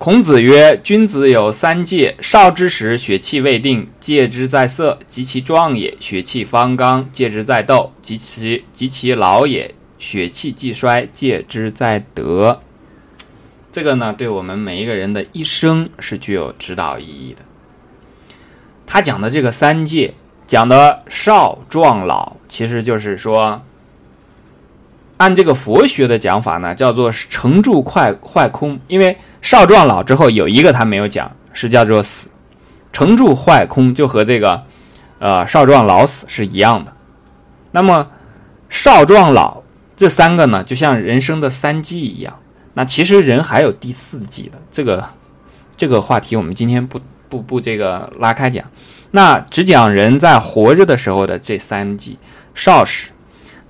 孔子曰：“君子有三戒：少之时，血气未定，戒之在色；及其壮也，血气方刚，戒之在斗；及其及其老也，血气既衰，戒之在德。”这个呢，对我们每一个人的一生是具有指导意义的。他讲的这个三戒，讲的少壮老，其实就是说，按这个佛学的讲法呢，叫做成住坏坏空，因为。少壮老之后有一个他没有讲，是叫做死，成住坏空就和这个，呃少壮老死是一样的。那么少壮老这三个呢，就像人生的三季一样。那其实人还有第四季的，这个这个话题我们今天不不不这个拉开讲，那只讲人在活着的时候的这三季少时。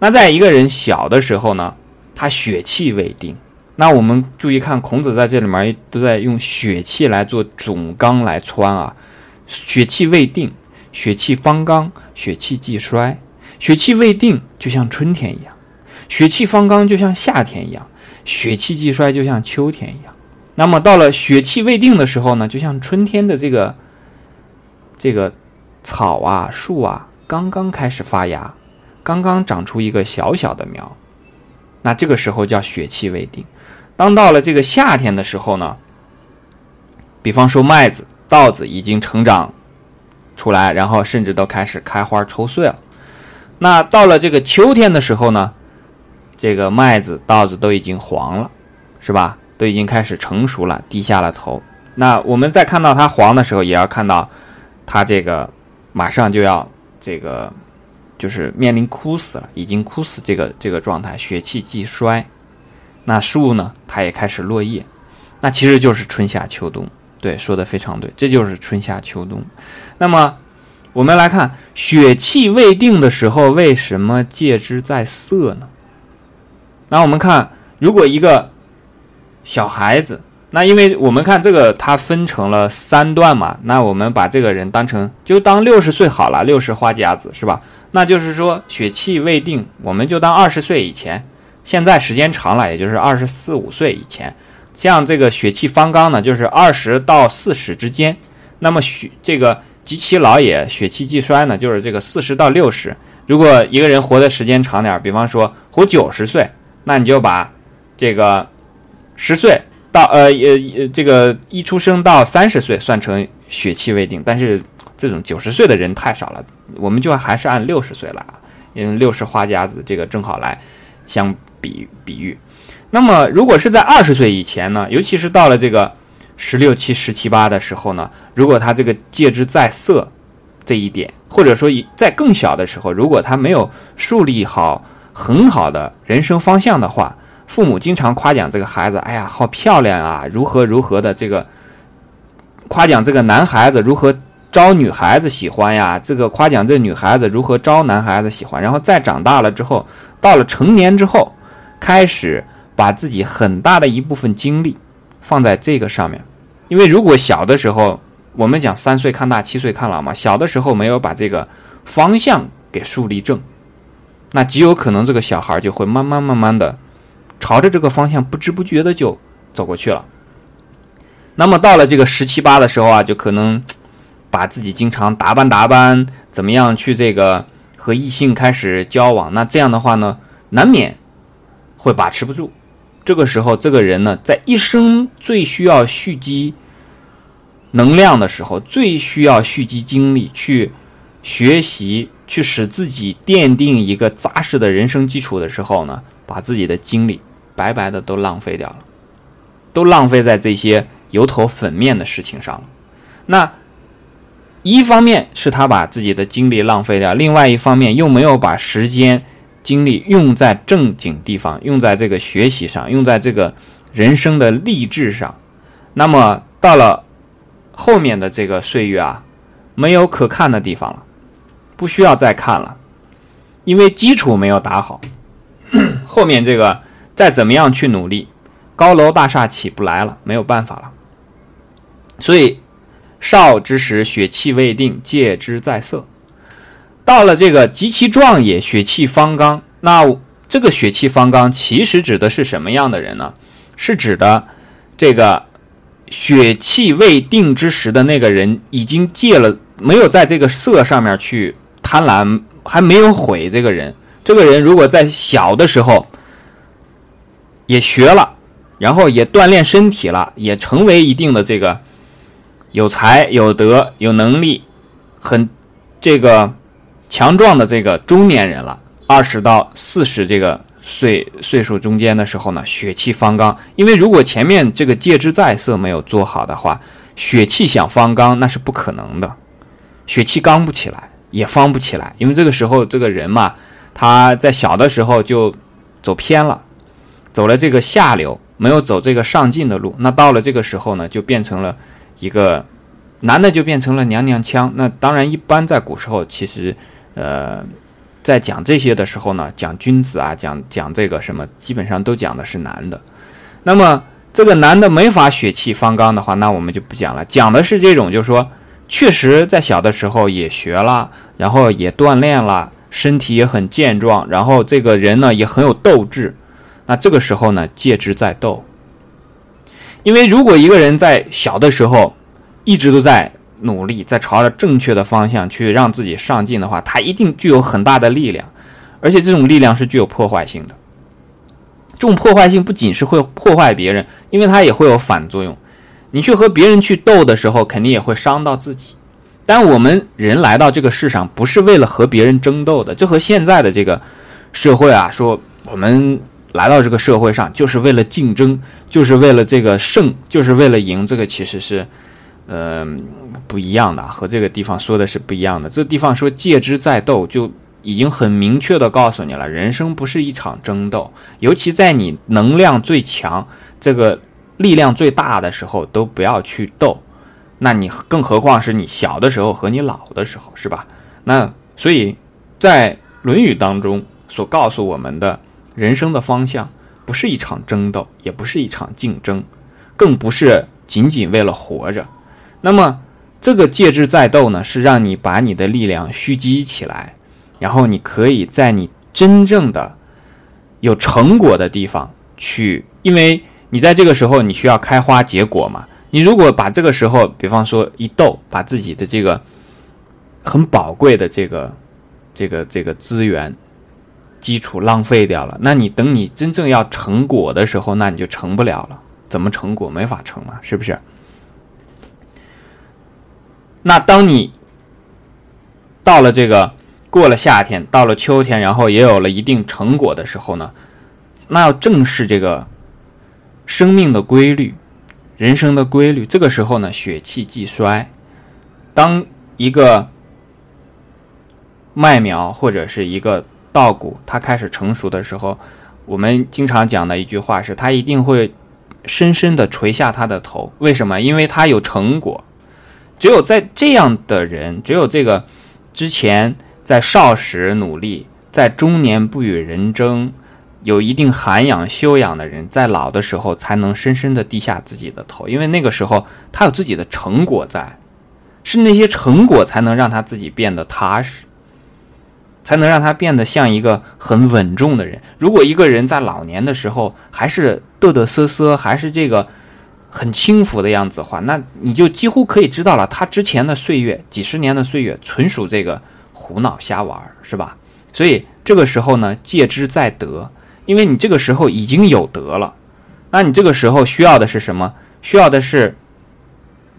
那在一个人小的时候呢，他血气未定。那我们注意看，孔子在这里面都在用血气来做总纲来穿啊。血气未定，血气方刚，血气既衰。血气未定就像春天一样，血气方刚就像夏天一样，血气既衰就像秋天一样。那么到了血气未定的时候呢，就像春天的这个这个草啊、树啊，刚刚开始发芽，刚刚长出一个小小的苗，那这个时候叫血气未定。当到了这个夏天的时候呢，比方说麦子、稻子已经成长出来，然后甚至都开始开花抽穗了。那到了这个秋天的时候呢，这个麦子、稻子都已经黄了，是吧？都已经开始成熟了，低下了头。那我们在看到它黄的时候，也要看到它这个马上就要这个就是面临枯死了，已经枯死这个这个状态，血气既衰。那树呢？它也开始落叶，那其实就是春夏秋冬。对，说的非常对，这就是春夏秋冬。那么，我们来看血气未定的时候，为什么戒之在色呢？那我们看，如果一个小孩子，那因为我们看这个，它分成了三段嘛，那我们把这个人当成就当六十岁好了，六十花甲子是吧？那就是说血气未定，我们就当二十岁以前。现在时间长了，也就是二十四五岁以前，像这个血气方刚呢，就是二十到四十之间。那么血这个及其老也，血气既衰呢，就是这个四十到六十。如果一个人活的时间长点，比方说活九十岁，那你就把这个十岁到呃呃这个一出生到三十岁算成血气未定。但是这种九十岁的人太少了，我们就还是按六十岁来啊，因为六十花甲子这个正好来相。比比喻，那么如果是在二十岁以前呢？尤其是到了这个十六七、十七八的时候呢？如果他这个戒之在色这一点，或者说在更小的时候，如果他没有树立好很好的人生方向的话，父母经常夸奖这个孩子：“哎呀，好漂亮啊，如何如何的。”这个夸奖这个男孩子如何招女孩子喜欢呀？这个夸奖这女孩子如何招男孩子喜欢？然后再长大了之后，到了成年之后。开始把自己很大的一部分精力放在这个上面，因为如果小的时候我们讲三岁看大，七岁看老嘛，小的时候没有把这个方向给树立正，那极有可能这个小孩就会慢慢慢慢的朝着这个方向不知不觉的就走过去了。那么到了这个十七八的时候啊，就可能把自己经常打扮打扮，怎么样去这个和异性开始交往，那这样的话呢，难免。会把持不住，这个时候，这个人呢，在一生最需要蓄积能量的时候，最需要蓄积精力去学习，去使自己奠定一个扎实的人生基础的时候呢，把自己的精力白白的都浪费掉了，都浪费在这些油头粉面的事情上了。那一方面是他把自己的精力浪费掉，另外一方面又没有把时间。精力用在正经地方，用在这个学习上，用在这个人生的励志上。那么到了后面的这个岁月啊，没有可看的地方了，不需要再看了，因为基础没有打好。后面这个再怎么样去努力，高楼大厦起不来了，没有办法了。所以少之时，血气未定，戒之在色。到了这个极其壮也，血气方刚。那这个血气方刚，其实指的是什么样的人呢？是指的这个血气未定之时的那个人已经戒了，没有在这个色上面去贪婪，还没有毁这个人。这个人如果在小的时候也学了，然后也锻炼身体了，也成为一定的这个有才有德有能力，很这个强壮的这个中年人了，二十到四十这个。岁岁数中间的时候呢，血气方刚。因为如果前面这个戒之在色没有做好的话，血气想方刚那是不可能的，血气刚不起来，也方不起来。因为这个时候这个人嘛，他在小的时候就走偏了，走了这个下流，没有走这个上进的路。那到了这个时候呢，就变成了一个男的就变成了娘娘腔。那当然，一般在古时候其实，呃。在讲这些的时候呢，讲君子啊，讲讲这个什么，基本上都讲的是男的。那么这个男的没法血气方刚的话，那我们就不讲了。讲的是这种，就是说，确实在小的时候也学了，然后也锻炼了，身体也很健壮，然后这个人呢也很有斗志。那这个时候呢，戒之在斗。因为如果一个人在小的时候一直都在。努力在朝着正确的方向去让自己上进的话，他一定具有很大的力量，而且这种力量是具有破坏性的。这种破坏性不仅是会破坏别人，因为它也会有反作用。你去和别人去斗的时候，肯定也会伤到自己。但我们人来到这个世上，不是为了和别人争斗的，就和现在的这个社会啊，说我们来到这个社会上就是为了竞争，就是为了这个胜，就是为了赢，这个其实是。嗯，不一样的，和这个地方说的是不一样的。这地方说戒之在斗，就已经很明确的告诉你了，人生不是一场争斗，尤其在你能量最强、这个力量最大的时候，都不要去斗。那你更何况是你小的时候和你老的时候，是吧？那所以，在《论语》当中所告诉我们的人生的方向，不是一场争斗，也不是一场竞争，更不是仅仅为了活着。那么，这个戒之在斗呢，是让你把你的力量蓄积起来，然后你可以在你真正的有成果的地方去，因为你在这个时候你需要开花结果嘛。你如果把这个时候，比方说一斗，把自己的这个很宝贵的这个这个这个资源基础浪费掉了，那你等你真正要成果的时候，那你就成不了了。怎么成果？没法成嘛，是不是？那当你到了这个过了夏天，到了秋天，然后也有了一定成果的时候呢，那要正视这个生命的规律、人生的规律。这个时候呢，血气既衰，当一个麦苗或者是一个稻谷它开始成熟的时候，我们经常讲的一句话是：它一定会深深的垂下它的头。为什么？因为它有成果。只有在这样的人，只有这个之前在少时努力，在中年不与人争，有一定涵养修养的人，在老的时候才能深深的低下自己的头，因为那个时候他有自己的成果在，是那些成果才能让他自己变得踏实，才能让他变得像一个很稳重的人。如果一个人在老年的时候还是嘚嘚瑟瑟，还是这个。很轻浮的样子的话，那你就几乎可以知道了，他之前的岁月，几十年的岁月，纯属这个胡闹瞎玩，是吧？所以这个时候呢，戒之在德，因为你这个时候已经有德了，那你这个时候需要的是什么？需要的是，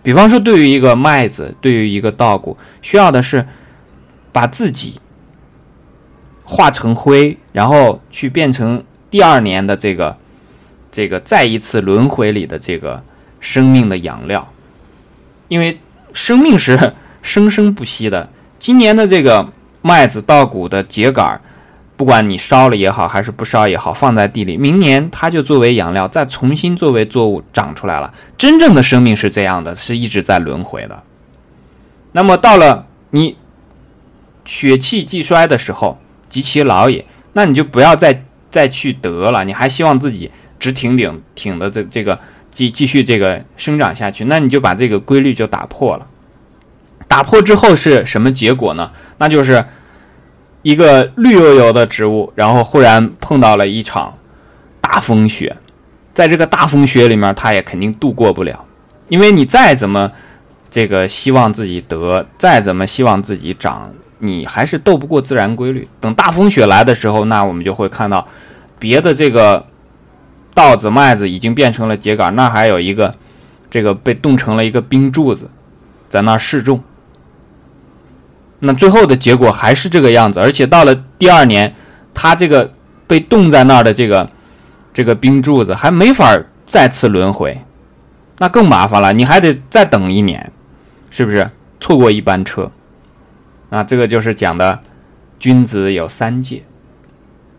比方说，对于一个麦子，对于一个稻谷，需要的是把自己化成灰，然后去变成第二年的这个。这个再一次轮回里的这个生命的养料，因为生命是 生生不息的。今年的这个麦子稻谷的秸秆不管你烧了也好，还是不烧也好，放在地里，明年它就作为养料再重新作为作物长出来了。真正的生命是这样的，是一直在轮回的。那么到了你血气既衰的时候，及其老也，那你就不要再再去得了，你还希望自己。直挺挺挺的这这个继继续这个生长下去，那你就把这个规律就打破了。打破之后是什么结果呢？那就是一个绿油油的植物，然后忽然碰到了一场大风雪，在这个大风雪里面，它也肯定度过不了。因为你再怎么这个希望自己得，再怎么希望自己长，你还是斗不过自然规律。等大风雪来的时候，那我们就会看到别的这个稻子、麦子已经变成了秸秆，那还有一个这个被冻成了一个冰柱子，在那示众。那最后的结果还是这个样子，而且到了第二年，它这个被冻在那儿的这个这个冰柱子还没法再次轮回，那更麻烦了，你还得再等一年。是不是错过一班车？那，这个就是讲的君子有三戒。